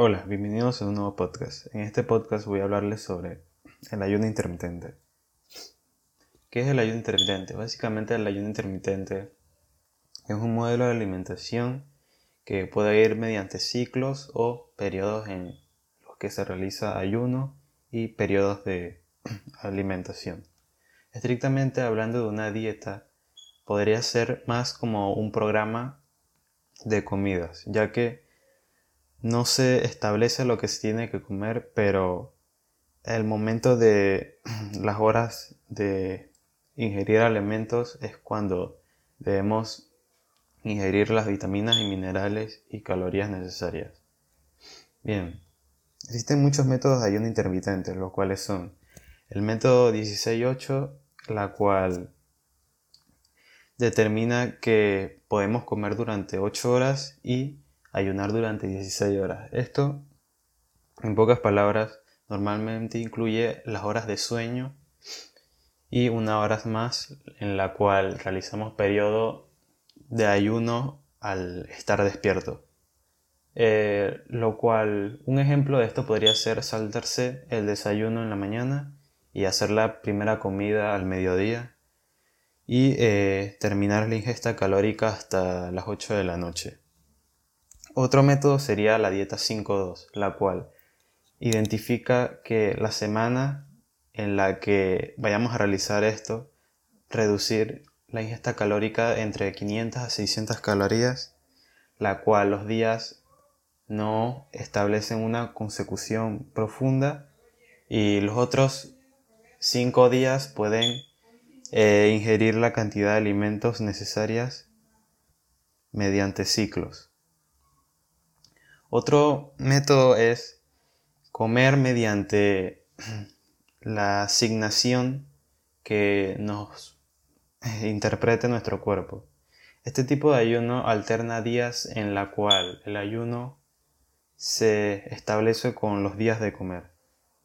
Hola, bienvenidos a un nuevo podcast. En este podcast voy a hablarles sobre el ayuno intermitente. ¿Qué es el ayuno intermitente? Básicamente el ayuno intermitente es un modelo de alimentación que puede ir mediante ciclos o periodos en los que se realiza ayuno y periodos de alimentación. Estrictamente hablando de una dieta, podría ser más como un programa de comidas, ya que no se establece lo que se tiene que comer, pero el momento de las horas de ingerir alimentos es cuando debemos ingerir las vitaminas y minerales y calorías necesarias. Bien, existen muchos métodos de ayuno intermitente, los cuales son el método 16-8, la cual determina que podemos comer durante 8 horas y ayunar durante 16 horas. Esto, en pocas palabras, normalmente incluye las horas de sueño y una hora más en la cual realizamos periodo de ayuno al estar despierto. Eh, lo cual, un ejemplo de esto podría ser saltarse el desayuno en la mañana y hacer la primera comida al mediodía y eh, terminar la ingesta calórica hasta las 8 de la noche. Otro método sería la dieta 5-2, la cual identifica que la semana en la que vayamos a realizar esto, reducir la ingesta calórica entre 500 a 600 calorías, la cual los días no establecen una consecución profunda y los otros 5 días pueden eh, ingerir la cantidad de alimentos necesarias mediante ciclos. Otro método es comer mediante la asignación que nos interprete nuestro cuerpo. Este tipo de ayuno alterna días en la cual el ayuno se establece con los días de comer.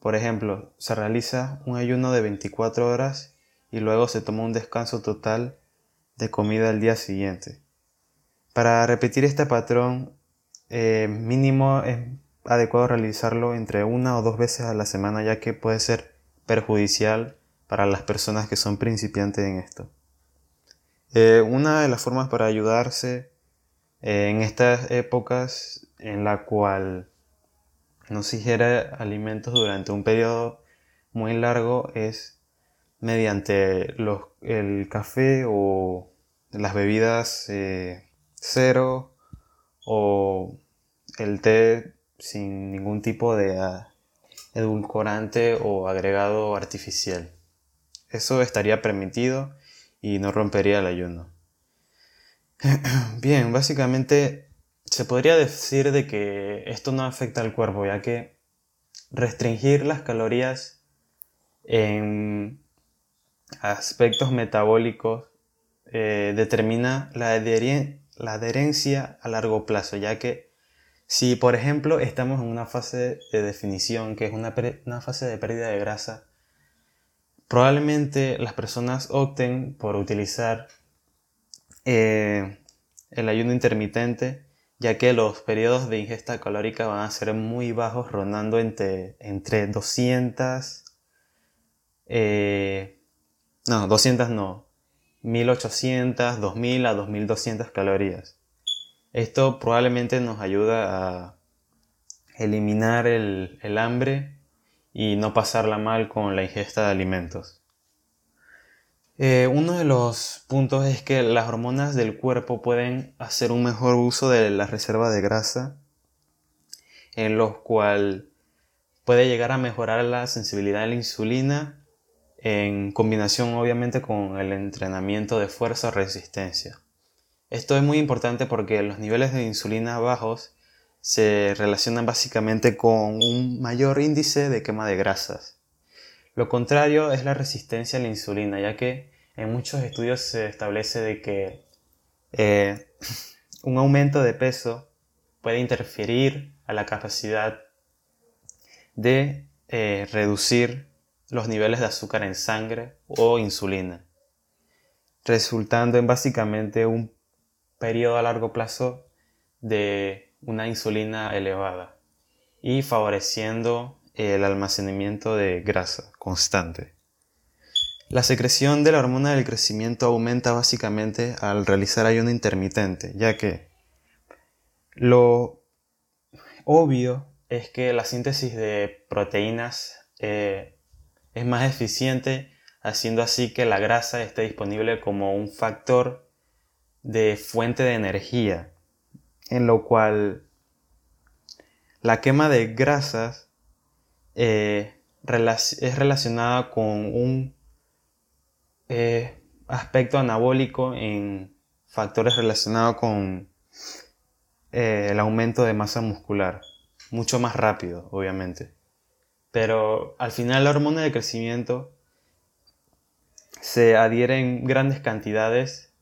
Por ejemplo, se realiza un ayuno de 24 horas y luego se toma un descanso total de comida al día siguiente. Para repetir este patrón eh, mínimo es adecuado realizarlo entre una o dos veces a la semana ya que puede ser perjudicial para las personas que son principiantes en esto. Eh, una de las formas para ayudarse eh, en estas épocas en la cual no se ingiere alimentos durante un periodo muy largo es mediante el café o las bebidas cero o el té sin ningún tipo de ah, edulcorante o agregado artificial. Eso estaría permitido y no rompería el ayuno. Bien, básicamente se podría decir de que esto no afecta al cuerpo, ya que restringir las calorías en aspectos metabólicos eh, determina la, adherencia la adherencia a largo plazo, ya que si por ejemplo estamos en una fase de definición, que es una, fase de pérdida de grasa, probablemente las personas opten por utilizar eh, el ayuno intermitente, ya que los periodos de ingesta calórica van a ser muy bajos, rondando entre, entre 200, eh, no, 200 no, 1800, 2000 a 2200 calorías. Esto probablemente nos ayuda a eliminar el, hambre y no pasarla mal con la ingesta de alimentos. Eh, uno de los puntos es que las hormonas del cuerpo pueden hacer un mejor uso de la reserva de grasa, en los cual puede llegar a mejorar la sensibilidad a la insulina en combinación obviamente con el entrenamiento de fuerza o resistencia. Esto es muy importante porque los niveles de insulina bajos se relacionan básicamente con un mayor índice de quema de grasas. Lo contrario es la resistencia a la insulina, ya que en muchos estudios se establece de que eh, un aumento de peso puede interferir a la capacidad de eh, reducir los niveles de azúcar en sangre o insulina, resultando en básicamente un periodo a largo plazo de una insulina elevada. y favoreciendo el almacenamiento de grasa constante. La secreción de la hormona del crecimiento aumenta básicamente al realizar ayuno intermitente, ya que lo obvio es que la síntesis de proteínas eh, es más eficiente, haciendo así que la grasa esté disponible como un factor de fuente de energía, en lo cual la quema de grasas eh, es relacionada con un eh, aspecto anabólico en factores relacionados con eh, el aumento de masa muscular. Mucho más rápido, obviamente. Pero al final la hormona de crecimiento se adhiere en grandes cantidades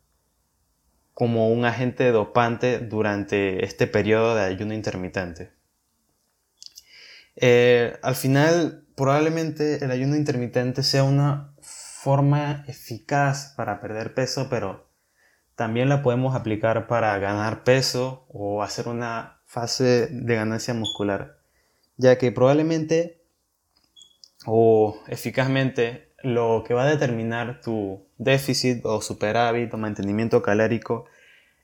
como un agente dopante durante este periodo de ayuno intermitente. Eh, al final, probablemente el ayuno intermitente sea una forma eficaz para perder peso, pero también la podemos aplicar para ganar peso o hacer una fase de ganancia muscular, ya que probablemente o eficazmente lo que va a determinar tu déficit o superávit o mantenimiento calórico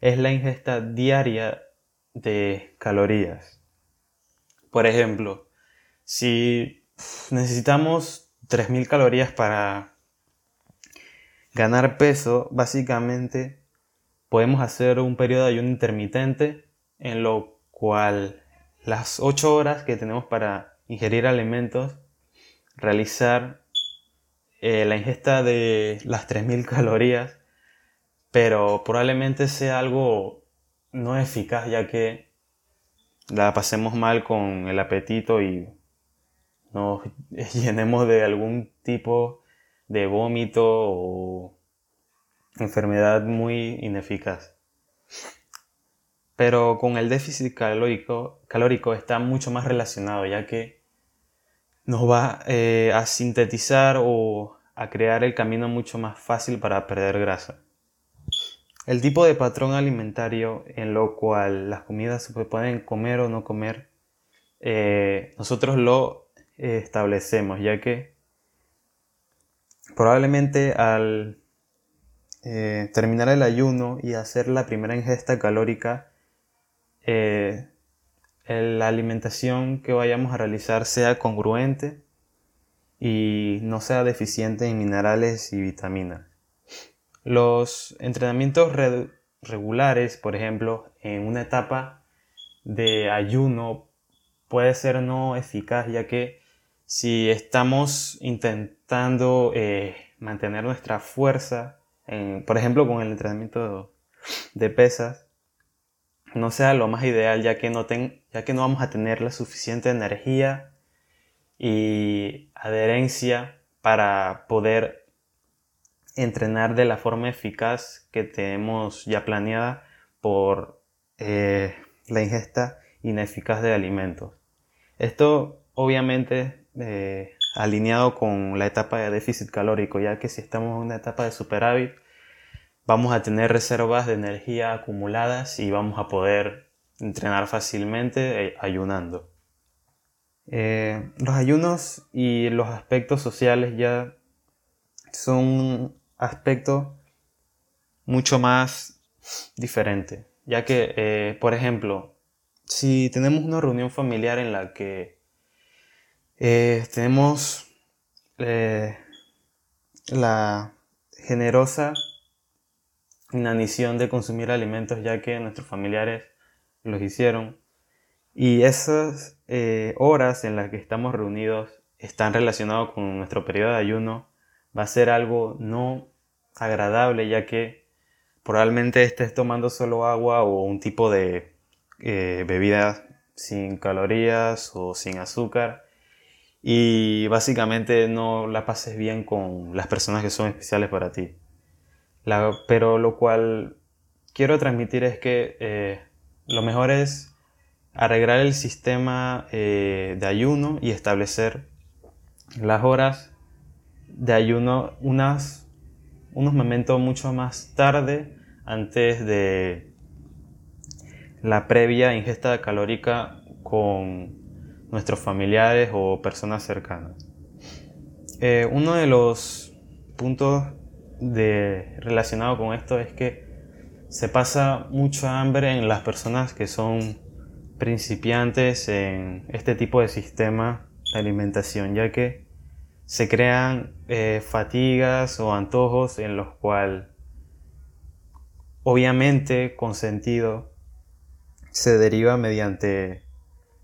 es la ingesta diaria de calorías. Por ejemplo, si necesitamos 3.000 calorías para ganar peso, básicamente podemos hacer un periodo de ayuno intermitente en lo cual las 8 horas que tenemos para ingerir alimentos, realizar eh, la ingesta de las 3.000 calorías, pero probablemente sea algo no eficaz ya que la pasemos mal con el apetito y nos llenemos de algún tipo de vómito o enfermedad muy ineficaz. Pero con el déficit calórico, calórico está mucho más relacionado, ya que nos va eh, a sintetizar o a crear el camino mucho más fácil para perder grasa. El tipo de patrón alimentario en lo cual las comidas se pueden comer o no comer, eh, nosotros lo establecemos, ya que probablemente al eh, terminar el ayuno y hacer la primera ingesta calórica, eh, la alimentación que vayamos a realizar sea congruente y no sea deficiente en minerales y vitaminas. Los entrenamientos regulares, por ejemplo, en una etapa de ayuno puede ser no eficaz ya que si estamos intentando eh, mantener nuestra fuerza, por ejemplo con el entrenamiento de pesas, no sea lo más ideal ya que no, ya que no vamos a tener la suficiente energía y adherencia para poder entrenar de la forma eficaz que tenemos ya planeada por eh, la ingesta ineficaz de alimentos. Esto obviamente eh, alineado con la etapa de déficit calórico, ya que si estamos en una etapa de superávit, vamos a tener reservas de energía acumuladas y vamos a poder entrenar fácilmente eh, ayunando. Eh, los ayunos y los aspectos sociales ya son un aspecto mucho más diferente, ya que, por ejemplo, si tenemos una reunión familiar en la que eh, tenemos eh, la generosa inanición de consumir alimentos ya que nuestros familiares los hicieron. Y esas eh, horas en las que estamos reunidos están relacionados con nuestro periodo de ayuno. Va a ser algo no agradable ya que probablemente estés tomando solo agua o un tipo de bebida sin calorías o sin azúcar y básicamente no la pases bien con las personas que son especiales para ti. Pero lo cual quiero transmitir es que eh, lo mejor es arreglar el sistema eh, de ayuno y establecer las horas de ayuno unas, unos momentos mucho más tarde antes de la previa ingesta calórica con nuestros familiares o personas cercanas. Eh, uno de los puntos de, relacionado con esto es que se pasa mucho hambre en las personas que son principiantes en este tipo de sistema de alimentación, ya que se crean eh, fatigas o antojos en los cuales obviamente con sentido se deriva mediante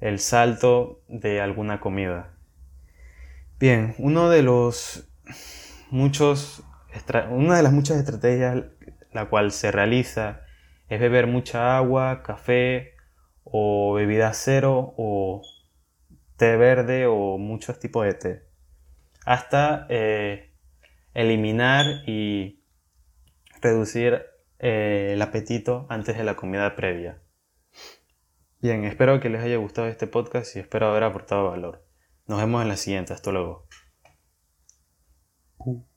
el salto de alguna comida. Bien, uno de los muchos, una de las muchas estrategias la cual se realiza es beber mucha agua, café o bebida cero o té verde o muchos tipos de té. Hasta eh, eliminar y reducir eh, el apetito antes de la comida previa. Bien, espero que les haya gustado este podcast y espero haber aportado valor. Nos vemos en la siguiente. Hasta luego. Uh.